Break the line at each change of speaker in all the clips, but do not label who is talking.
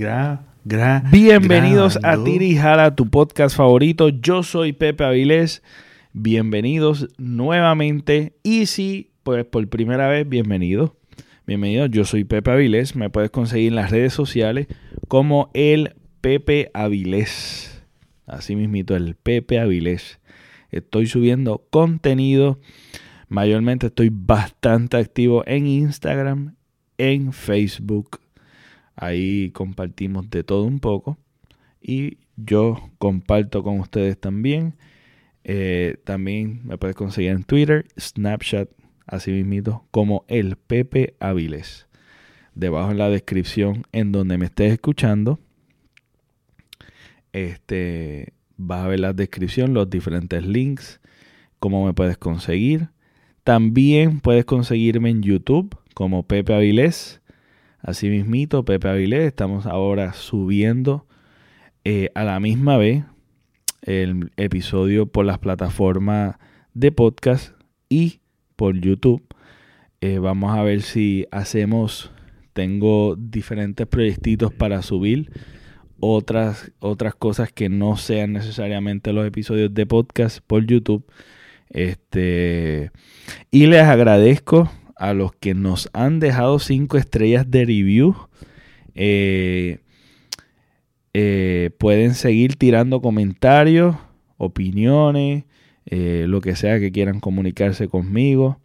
Grabando, gra, gra,
Bienvenidos a
grabando.
Tirijala, tu podcast favorito. Yo soy Pepe Avilés. Bienvenidos nuevamente. Y si, pues por primera vez, bienvenido. Bienvenido, yo soy Pepe Avilés. Me puedes conseguir en las redes sociales como el Pepe Avilés. Así mismito, el Pepe Avilés. Estoy subiendo contenido. Mayormente estoy bastante activo en Instagram, en Facebook. Ahí compartimos de todo un poco. Y yo comparto con ustedes también. Eh, también me puedes conseguir en Twitter, Snapchat, así mismito, como el Pepe Avilés. Debajo en la descripción en donde me estés escuchando, este, vas a ver la descripción, los diferentes links, cómo me puedes conseguir. También puedes conseguirme en YouTube como Pepe Avilés. Así mismito, Pepe Avilés. Estamos ahora subiendo eh, a la misma vez el episodio por las plataformas de podcast y por YouTube. Eh, vamos a ver si hacemos, tengo diferentes proyectitos para subir otras, otras cosas que no sean necesariamente los episodios de podcast por YouTube. Este, y les agradezco a los que nos han dejado cinco estrellas de review. Eh, eh, pueden seguir tirando comentarios, opiniones, eh, lo que sea que quieran comunicarse conmigo.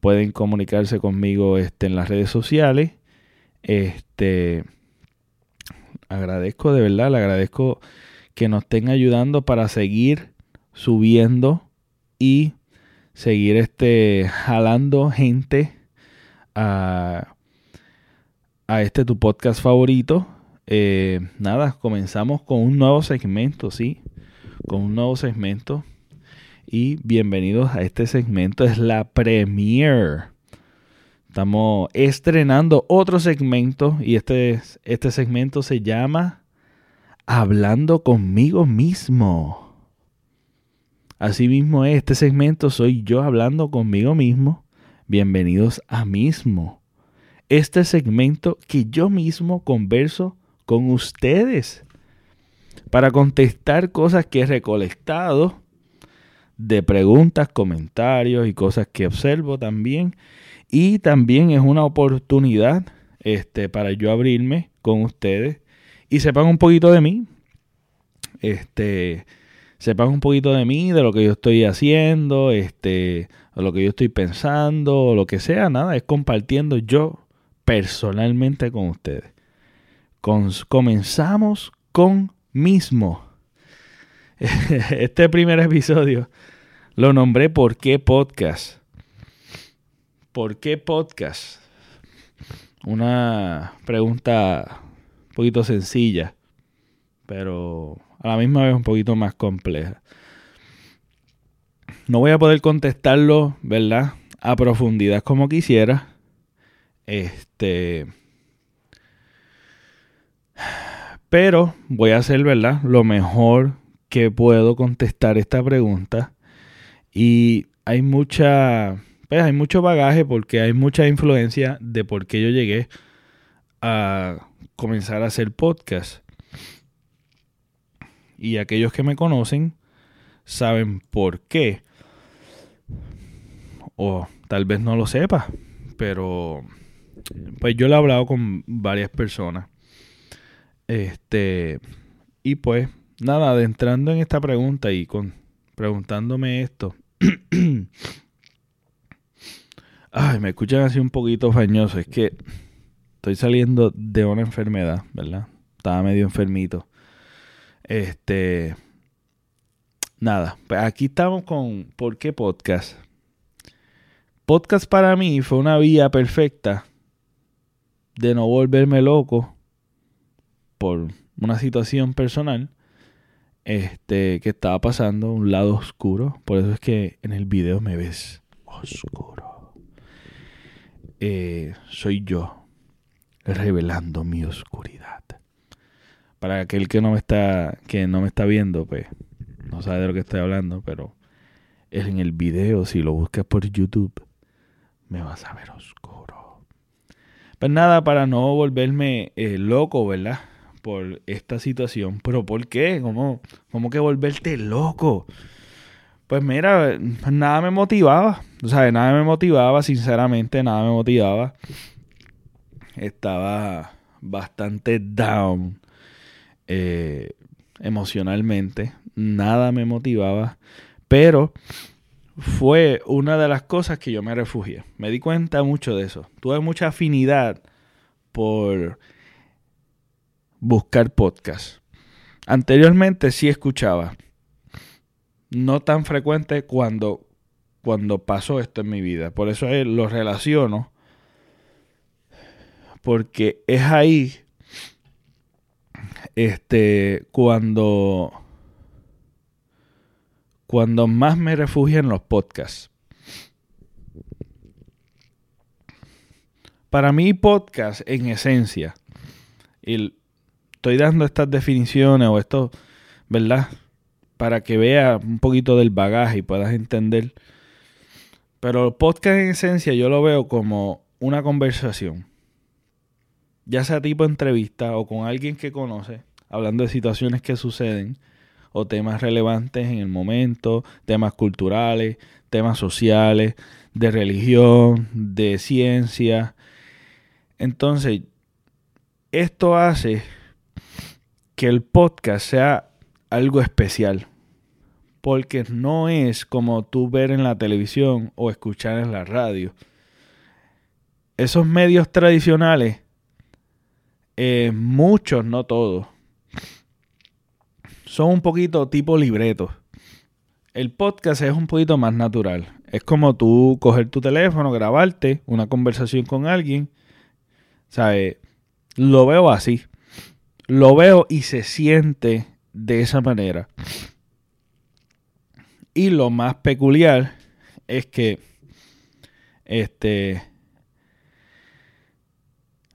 Pueden comunicarse conmigo este, en las redes sociales. Este, agradezco de verdad, le agradezco que nos estén ayudando para seguir subiendo y seguir este jalando gente a, a este tu podcast favorito. Eh, nada, comenzamos con un nuevo segmento, sí, con un nuevo segmento. Y bienvenidos a este segmento, es la premiere. Estamos estrenando otro segmento y este, este segmento se llama Hablando conmigo mismo. Así mismo es, este segmento soy yo hablando conmigo mismo. Bienvenidos a mismo. Este segmento que yo mismo converso con ustedes para contestar cosas que he recolectado de preguntas, comentarios y cosas que observo también. Y también es una oportunidad este, para yo abrirme con ustedes y sepan un poquito de mí. Este, sepan un poquito de mí, de lo que yo estoy haciendo, este, lo que yo estoy pensando, lo que sea, nada, es compartiendo yo personalmente con ustedes. Con- comenzamos con mismo. Este primer episodio lo nombré ¿Por qué podcast? ¿Por qué podcast? Una pregunta un poquito sencilla, pero a la misma vez un poquito más compleja. No voy a poder contestarlo, ¿verdad? A profundidad como quisiera. Este. Pero voy a hacer, ¿verdad? Lo mejor que puedo contestar esta pregunta. Y hay mucha. Pues hay mucho bagaje porque hay mucha influencia de por qué yo llegué a comenzar a hacer podcast. Y aquellos que me conocen saben por qué. O tal vez no lo sepa. Pero pues yo lo he hablado con varias personas. Este. Y pues, nada, adentrando en esta pregunta y con preguntándome esto. Ay, me escuchan así un poquito fañoso. Es que estoy saliendo de una enfermedad, ¿verdad? Estaba medio enfermito. Este. Nada, pues aquí estamos con ¿Por qué podcast? Podcast para mí fue una vía perfecta de no volverme loco por una situación personal este que estaba pasando un lado oscuro por eso es que en el video me ves oscuro Eh, soy yo revelando mi oscuridad para aquel que no me está que no me está viendo pues no sabe de lo que estoy hablando pero en el video si lo buscas por YouTube me vas a ver oscuro Pues nada, para no volverme eh, loco, ¿verdad? Por esta situación. ¿Pero por qué? ¿Cómo, ¿Cómo que volverte loco? Pues mira, nada me motivaba. O sea, nada me motivaba, sinceramente, nada me motivaba. Estaba bastante down eh, emocionalmente. Nada me motivaba. Pero fue una de las cosas que yo me refugié. Me di cuenta mucho de eso. Tuve mucha afinidad por buscar podcast. Anteriormente sí escuchaba. No tan frecuente cuando, cuando pasó esto en mi vida. Por eso lo relaciono. Porque es ahí este cuando cuando más me refugio en los podcasts. Para mí, podcast en esencia, y estoy dando estas definiciones o esto, ¿verdad? Para que vea un poquito del bagaje y puedas entender. Pero podcast en esencia yo lo veo como una conversación. Ya sea tipo entrevista o con alguien que conoce, hablando de situaciones que suceden o temas relevantes en el momento, temas culturales, temas sociales, de religión, de ciencia. Entonces, esto hace que el podcast sea algo especial, porque no es como tú ver en la televisión o escuchar en la radio. Esos medios tradicionales, eh, muchos, no todos, son un poquito tipo libretos. El podcast es un poquito más natural. Es como tú coger tu teléfono, grabarte una conversación con alguien. ¿Sabes? Lo veo así. Lo veo y se siente de esa manera. Y lo más peculiar es que este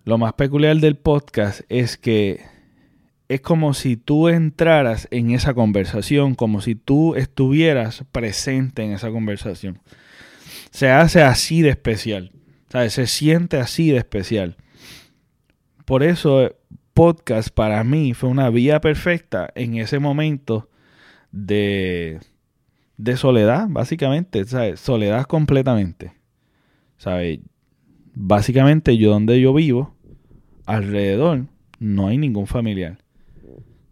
lo más peculiar del podcast es que es como si tú entraras en esa conversación, como si tú estuvieras presente en esa conversación. Se hace así de especial, se siente así de especial. Por eso podcast para mí fue una vía perfecta en ese momento de, de soledad, básicamente, soledad completamente. ¿Sabes? Básicamente yo donde yo vivo, alrededor, no hay ningún familiar.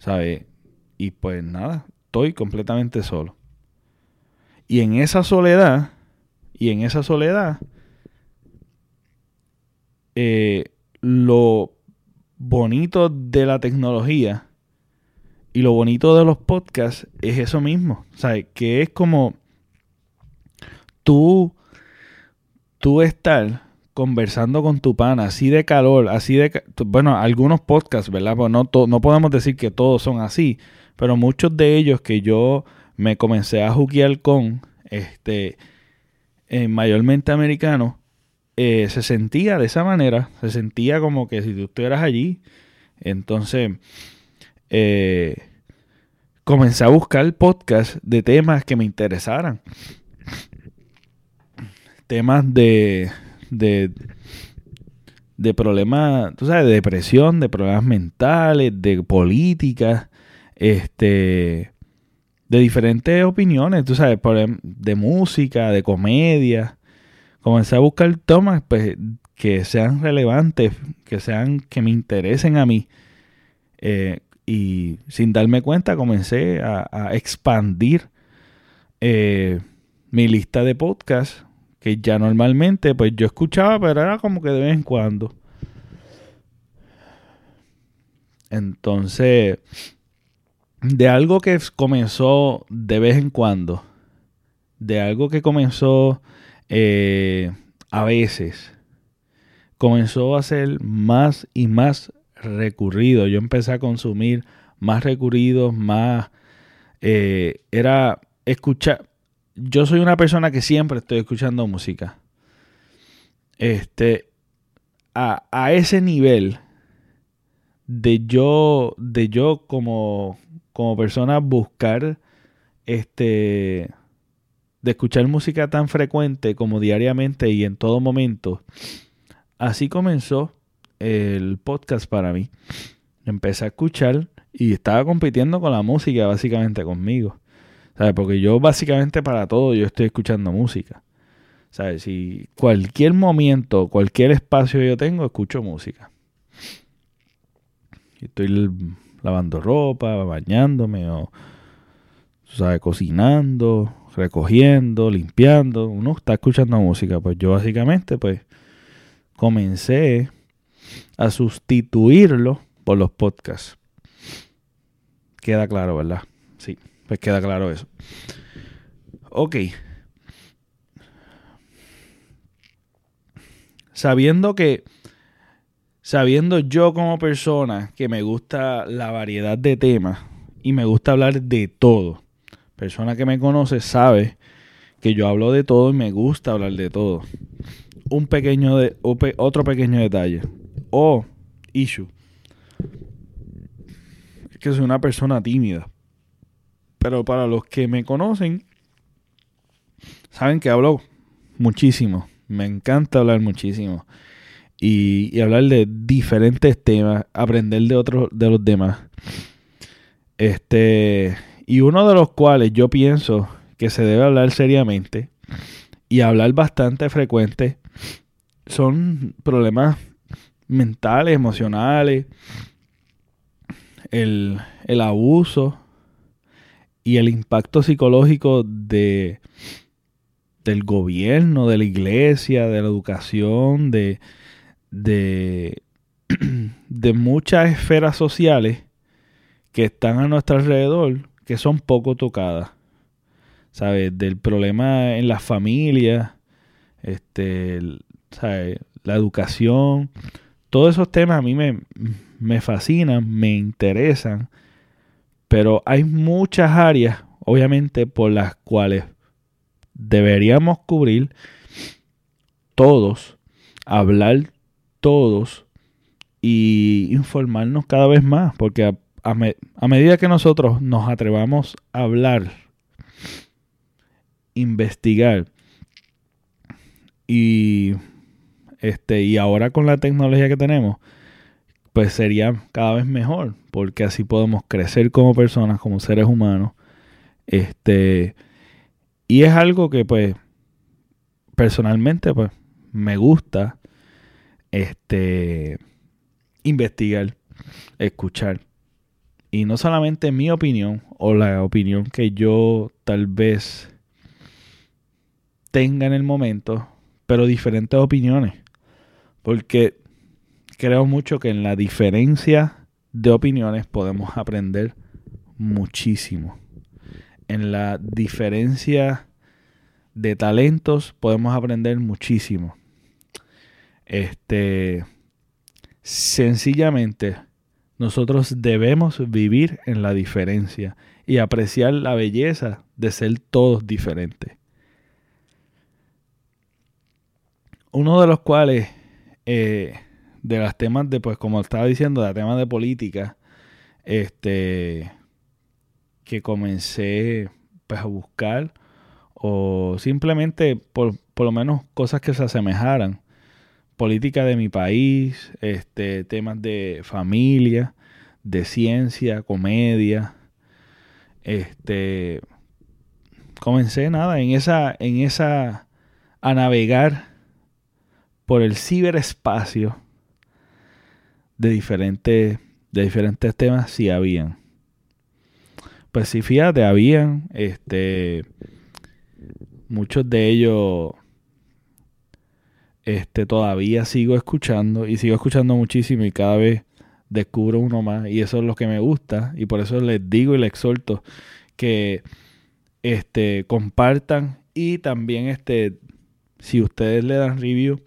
¿sabes? Y pues nada, estoy completamente solo. Y en esa soledad, y en esa soledad, eh, lo bonito de la tecnología y lo bonito de los podcasts es eso mismo, ¿sabes? Que es como tú, tú estar conversando con tu pana, así de calor, así de... Bueno, algunos podcasts, ¿verdad? Pues no, podemos decir que todos son así, pero muchos de ellos que yo me comencé a juguear con, este, eh, mayormente americanos, eh, se sentía de esa manera, se sentía como que si tú estuvieras allí, entonces eh, comencé a buscar podcasts de temas que me interesaran, temas de de, de problemas, tú sabes, de depresión, de problemas mentales, de política, este, de diferentes opiniones, tú sabes, em, de música, de comedia. Comencé a buscar temas pues, que sean relevantes, que sean, que me interesen a mí. Eh, y sin darme cuenta comencé a, expandir eh, mi lista de podcasts que ya normalmente pues yo escuchaba, pero era como que de vez en cuando. Entonces, de algo que comenzó de vez en cuando, de algo que comenzó eh, a veces, comenzó a ser más y más recurrido. Yo empecé a consumir más recurridos, más... Eh, era escuchar, yo soy una persona que siempre estoy escuchando música. Este, a, a ese nivel de yo, de yo como, como persona buscar, este, de escuchar música tan frecuente como diariamente y en todo momento, así comenzó el podcast para mí. Empecé a escuchar y estaba compitiendo con la música básicamente conmigo. ¿Sabes? Porque yo básicamente para todo yo estoy escuchando música. ¿Sabes? Si cualquier momento, cualquier espacio yo tengo, escucho música. Estoy lavando ropa, bañándome o, ¿sabes? Cocinando, recogiendo, limpiando. Uno está escuchando música. Pues yo básicamente, pues, comencé a sustituirlo por los podcasts. Queda claro, ¿verdad? Sí, pues queda claro eso. Ok. sabiendo que, sabiendo yo como persona que me gusta la variedad de temas y me gusta hablar de todo, persona que me conoce sabe que yo hablo de todo y me gusta hablar de todo. Un pequeño de, otro pequeño detalle o issue es que soy una persona tímida. Pero para los que me conocen, saben que hablo muchísimo. Me encanta hablar muchísimo. Y, hablar de diferentes temas, aprender de otros, de los demás. Este, y uno de los cuales yo pienso que se debe hablar seriamente y hablar bastante frecuente son problemas mentales, emocionales, el, el abuso y el impacto psicológico de, del gobierno, de la iglesia, de la educación, de, de, muchas esferas sociales que están a nuestro alrededor que son poco tocadas. ¿Sabes? Del problema en las familias, este, la educación, todos esos temas a mí me, me fascinan, me interesan, pero hay muchas áreas, obviamente, por las cuales deberíamos cubrir todos, hablar todos y informarnos cada vez más, porque a, medida que nosotros nos atrevamos a hablar, investigar y este y ahora con la tecnología que tenemos, pues sería cada vez mejor, porque así podemos crecer como personas, como seres humanos, este y es algo que pues personalmente pues me gusta este investigar, escuchar. Y no solamente mi opinión o la opinión que yo tal vez tenga en el momento, pero diferentes opiniones. Porque creo mucho que en la diferencia de opiniones podemos aprender muchísimo en la diferencia de talentos podemos aprender muchísimo. Este, sencillamente, nosotros debemos vivir en la diferencia y apreciar la belleza de ser todos diferentes. Uno de los cuales, eh, de los temas de, pues como estaba diciendo, de temas de política, este, que comencé pues, a buscar o simplemente por, por lo menos cosas que se asemejaran. Política de mi país, este, temas de familia, de ciencia, comedia. Este comencé nada en esa en esa a navegar por el ciberespacio de diferentes de diferentes temas si habían. Pues sí, fíjate, habían este, muchos de ellos este, todavía sigo escuchando y sigo escuchando muchísimo y cada vez descubro uno más y eso es lo que me gusta y por eso les digo y les exhorto que este, compartan y también este, si ustedes le dan review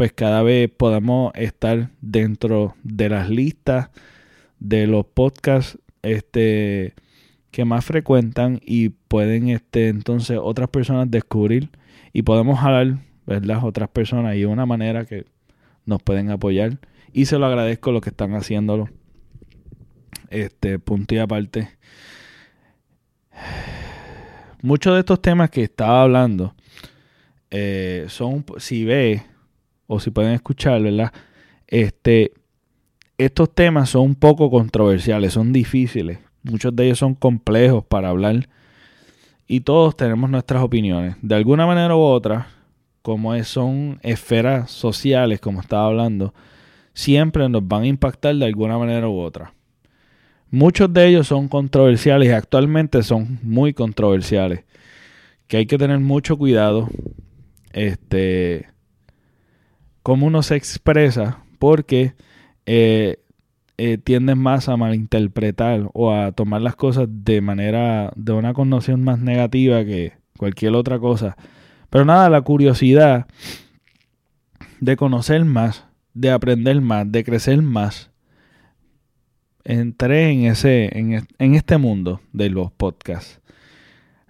pues cada vez podamos estar dentro de las listas de los podcasts este que más frecuentan y pueden este, entonces otras personas descubrir y podemos hablar las otras personas y de una manera que nos pueden apoyar. Y se lo agradezco lo que están haciéndolo. Este punto y aparte. Muchos de estos temas que estaba hablando eh, son si ve o si pueden escuchar verdad Este, estos temas son un poco controversiales, son difíciles. Muchos de ellos son complejos para hablar. Y todos tenemos nuestras opiniones. De alguna manera u otra, como son esferas sociales, como estaba hablando, siempre nos van a impactar de alguna manera u otra. Muchos de ellos son controversiales y actualmente son muy controversiales. Que hay que tener mucho cuidado. Este. Cómo uno se expresa. Porque eh, eh, tienden más a malinterpretar o a tomar las cosas de manera. de una connotación más negativa que cualquier otra cosa. Pero nada, la curiosidad de conocer más, de aprender más, de crecer más. Entré en ese, en, este mundo de los podcasts.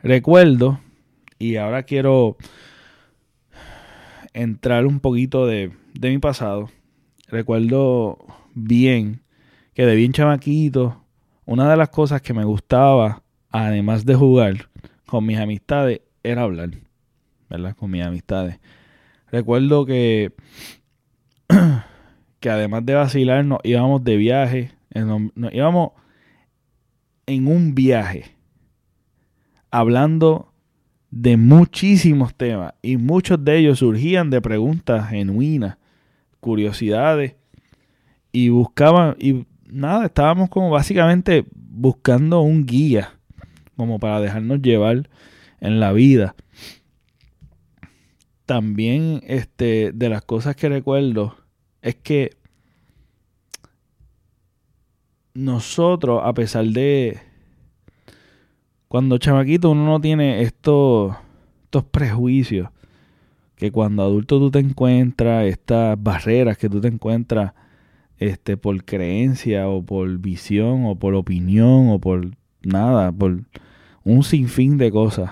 Recuerdo, y ahora quiero entrar un poquito de, de mi pasado. Recuerdo bien que de bien chamaquito, una de las cosas que me gustaba, además de jugar con mis amistades, era hablar. ¿verdad? Con mis amistades. Recuerdo que, que además de vacilar, nos íbamos de viaje, nos íbamos en un viaje hablando de muchísimos temas y muchos de ellos surgían de preguntas genuinas, curiosidades y buscaban y nada, estábamos como básicamente buscando un guía como para dejarnos llevar en la vida. También este, de las cosas que recuerdo es que nosotros, a pesar de cuando chamaquito uno no tiene estos, estos prejuicios, que cuando adulto tú te encuentras, estas barreras que tú te encuentras este, por creencia o por visión o por opinión o por nada, por un sinfín de cosas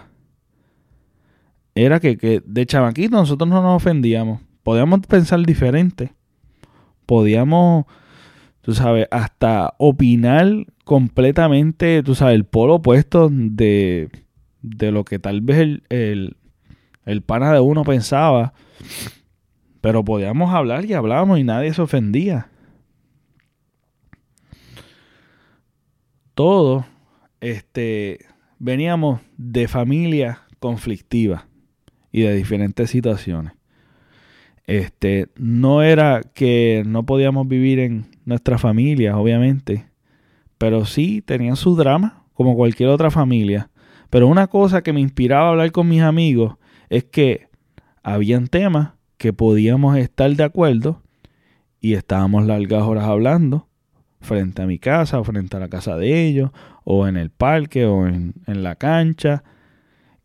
era que, de chamaquito nosotros no nos ofendíamos. Podíamos pensar diferente. Podíamos, tú sabes, hasta opinar completamente, tú sabes, el polo opuesto de, de lo que tal vez el, el, el pana de uno pensaba. Pero podíamos hablar y hablábamos y nadie se ofendía. Todos este, veníamos de familias conflictivas y de diferentes situaciones. Este, no era que no podíamos vivir en nuestra familia, obviamente, pero sí tenían su drama, como cualquier otra familia. Pero una cosa que me inspiraba a hablar con mis amigos es que habían temas que podíamos estar de acuerdo y estábamos largas horas hablando frente a mi casa frente a la casa de ellos o en el parque o en, en la cancha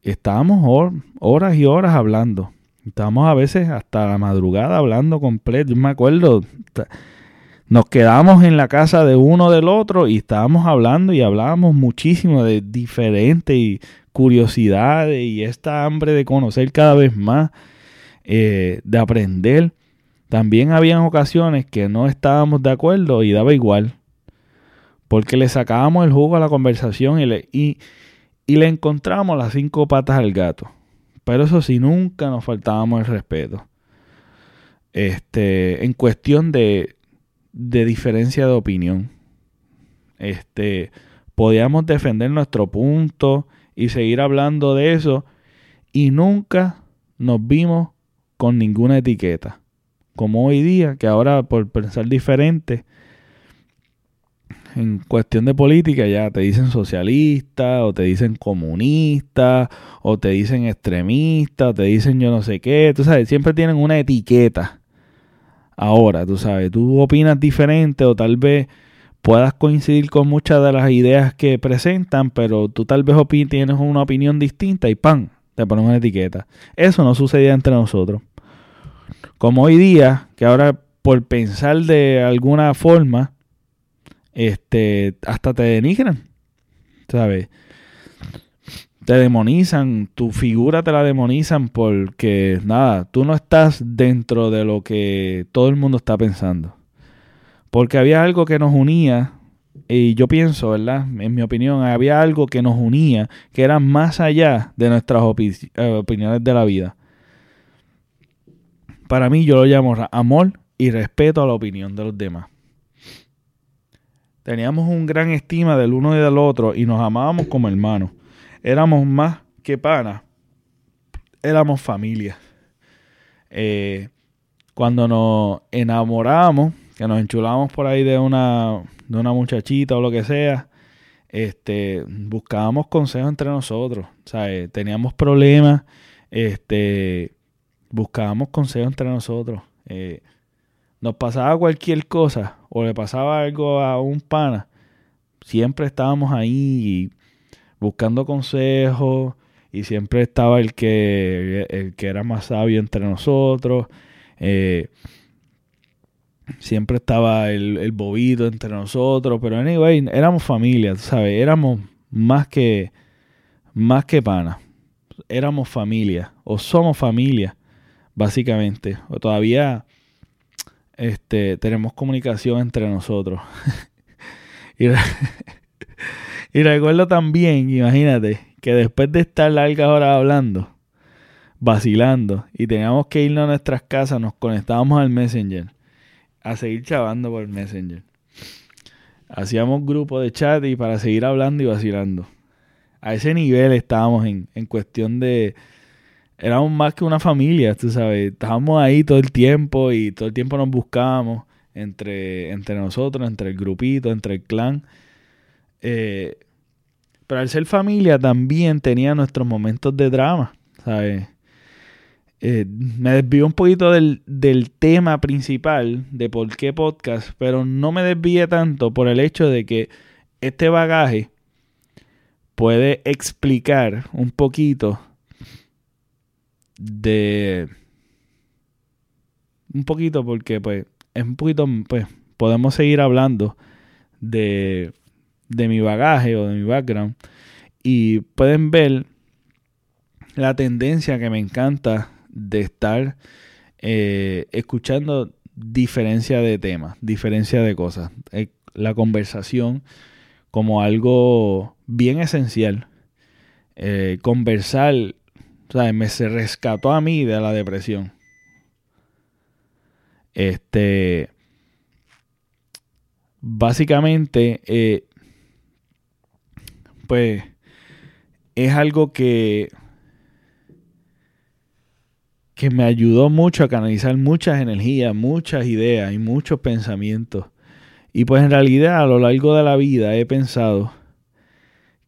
estábamos horas y horas hablando. Estábamos a veces hasta la madrugada hablando completo. Yo me acuerdo, nos quedamos en la casa de uno del otro y estábamos hablando y hablábamos muchísimo de diferentes curiosidades y esta hambre de conocer cada vez más, eh, de aprender. También habían ocasiones que no estábamos de acuerdo y daba igual, porque le sacábamos el jugo a la conversación y, le, y y le encontramos las cinco patas al gato. Pero eso sí, nunca nos faltábamos el respeto. Este, en cuestión de, de diferencia de opinión. Este, podíamos defender nuestro punto y seguir hablando de eso y nunca nos vimos con ninguna etiqueta. Como hoy día, que ahora por pensar diferente, en cuestión de política ya te dicen socialista o te dicen comunista o te dicen extremista o te dicen yo no sé qué, tú sabes, siempre tienen una etiqueta. Ahora, tú sabes, tú opinas diferente o tal vez puedas coincidir con muchas de las ideas que presentan, pero tú tal vez tienes una opinión distinta y ¡pam! te ponen una etiqueta. Eso no sucedía entre nosotros. Como hoy día, que ahora por pensar de alguna forma, este, hasta te denigran, ¿sabes? Te demonizan, tu figura te la demonizan porque, nada, tú no estás dentro de lo que todo el mundo está pensando. Porque había algo que nos unía, y yo pienso, ¿verdad? En mi opinión, había algo que nos unía, que era más allá de nuestras eh, opiniones de la vida. Para mí yo lo llamo amor y respeto a la opinión de los demás. Teníamos un gran estima del uno y del otro y nos amábamos como hermanos. Éramos más que panas. Éramos familia. Eh, cuando nos enamorábamos, que nos enchulábamos por ahí de una, de una muchachita o lo que sea, este, buscábamos consejos entre nosotros. ¿sabes? Teníamos problemas, este, buscábamos consejos entre nosotros. Eh, nos pasaba cualquier cosa o le pasaba algo a un pana, siempre estábamos ahí buscando consejos y siempre estaba el que, el que era más sabio entre nosotros. Eh, siempre estaba el, el, bobito entre nosotros, pero anyway, éramos familia, ¿sabes? Éramos más que, más que pana. Éramos familia, o somos familia, básicamente. O todavía este, tenemos comunicación entre nosotros. y, y, recuerdo también, imagínate, que después de estar largas horas hablando, vacilando, y teníamos que irnos a nuestras casas, nos conectábamos al Messenger, a seguir chavando por el Messenger. Hacíamos grupo de chat y para seguir hablando y vacilando. A ese nivel estábamos en, en cuestión de, éramos más que una familia, tú sabes. Estábamos ahí todo el tiempo y todo el tiempo nos buscábamos entre, entre nosotros, entre el grupito, entre el clan. Eh, pero al ser familia también tenía nuestros momentos de drama, ¿sabes? Eh, me desvío un poquito del, del, tema principal de por qué podcast, pero no me desvíe tanto por el hecho de que este bagaje puede explicar un poquito de un poquito porque pues es un poquito pues podemos seguir hablando de de mi bagaje o de mi background y pueden ver la tendencia que me encanta de estar eh, escuchando diferencia de temas, diferencia de cosas, eh, la conversación como algo bien esencial. Eh, conversar me se rescató a mí de la depresión. Este. Básicamente, pues es algo que que me ayudó mucho a canalizar muchas energías, muchas ideas y muchos pensamientos. Y pues en realidad a lo largo de la vida he pensado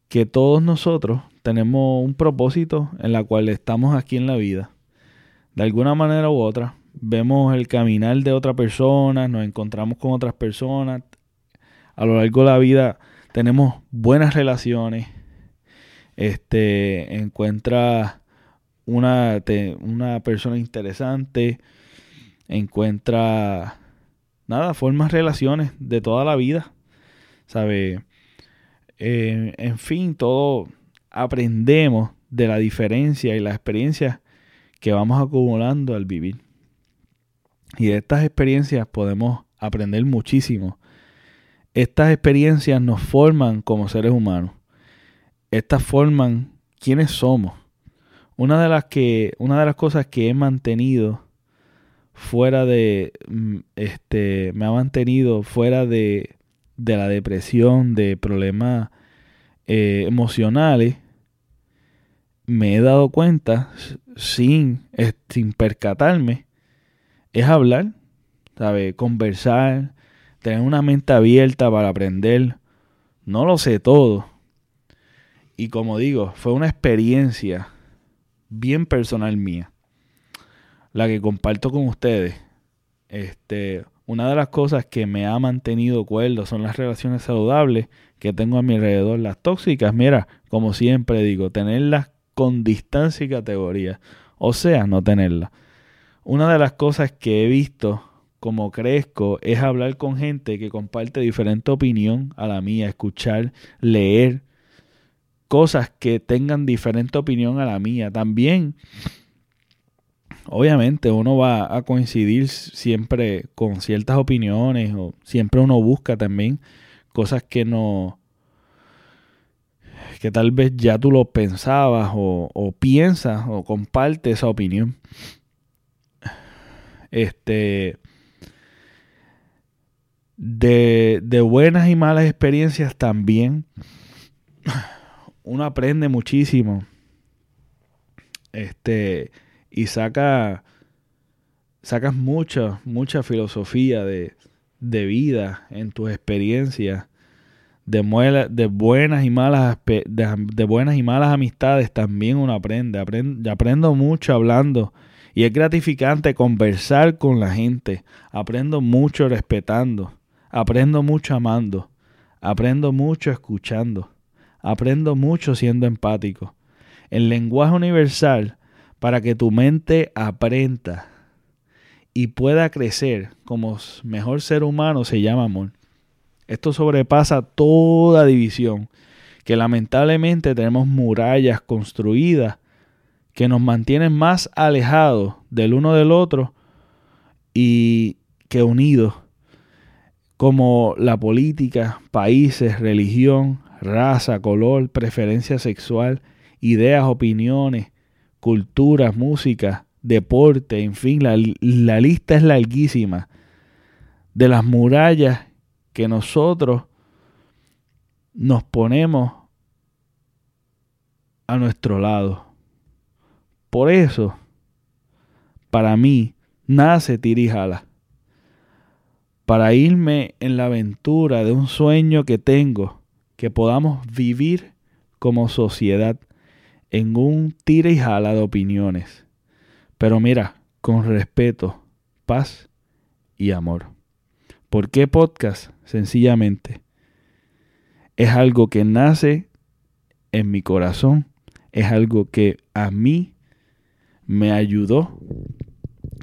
que todos nosotros tenemos un propósito en la cual estamos aquí en la vida. De alguna manera u otra, vemos el caminar de otra persona, nos encontramos con otras personas. A lo largo de la vida tenemos buenas relaciones. Este, encuentra una, una persona interesante, encuentra nada, formas relaciones de toda la vida. ¿Sabe? En fin, todo aprendemos de la diferencia y las experiencias que vamos acumulando al vivir. Y de estas experiencias podemos aprender muchísimo. Estas experiencias nos forman como seres humanos. Estas forman quiénes somos. Una de las que una de las cosas que he mantenido fuera de mm, este me ha mantenido fuera de, de la depresión, de problemas eh, emocionales, me he dado cuenta sin, sin percatarme es hablar, ¿sabe? Conversar, tener una mente abierta para aprender. No lo sé todo. Y como digo, fue una experiencia bien personal mía, la que comparto con ustedes. Este, una de las cosas que me ha mantenido cuerdo son las relaciones saludables que tengo a mi alrededor. Las tóxicas, mira, como siempre digo, tenerlas con distancia y categoría. O sea, no tenerla. Una de las cosas que he visto como crezco es hablar con gente que comparte diferente opinión a la mía, escuchar, leer cosas que tengan diferente opinión a la mía. También, obviamente, uno va a coincidir siempre con ciertas opiniones o siempre uno busca también cosas que no que tal vez ya tú lo pensabas o, piensas o compartes esa opinión. Este, de, de buenas y malas experiencias también uno aprende muchísimo. Este, y saca, sacas mucha, mucha filosofía de, de vida en tus experiencias. De, de, buenas y malas de, buenas y malas amistades también uno aprende. aprende. Aprendo mucho hablando y es gratificante conversar con la gente. Aprendo mucho respetando. Aprendo mucho amando. Aprendo mucho escuchando. Aprendo mucho siendo empático. El lenguaje universal para que tu mente aprenda y pueda crecer como mejor ser humano se llama amor. Esto sobrepasa toda división, que lamentablemente tenemos murallas construidas que nos mantienen más alejados del uno del otro y que unidos, como la política, países, religión, raza, color, preferencia sexual, ideas, opiniones, culturas, música, deporte, en fin, la, la lista es larguísima de las murallas que nosotros nos ponemos a nuestro lado. Por eso, para mí, nace Tirijala. Para irme en la aventura de un sueño que tengo, que podamos vivir como sociedad en un tira y jala de opiniones. Pero mira, con respeto, paz y amor. ¿Por qué podcast? Sencillamente, es algo que nace en mi corazón, es algo que a mí me ayudó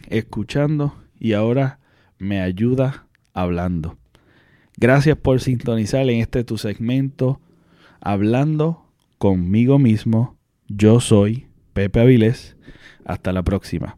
escuchando y ahora me ayuda hablando. Gracias por sintonizar en este tu segmento Hablando conmigo mismo. Yo soy Pepe Avilés. Hasta la próxima.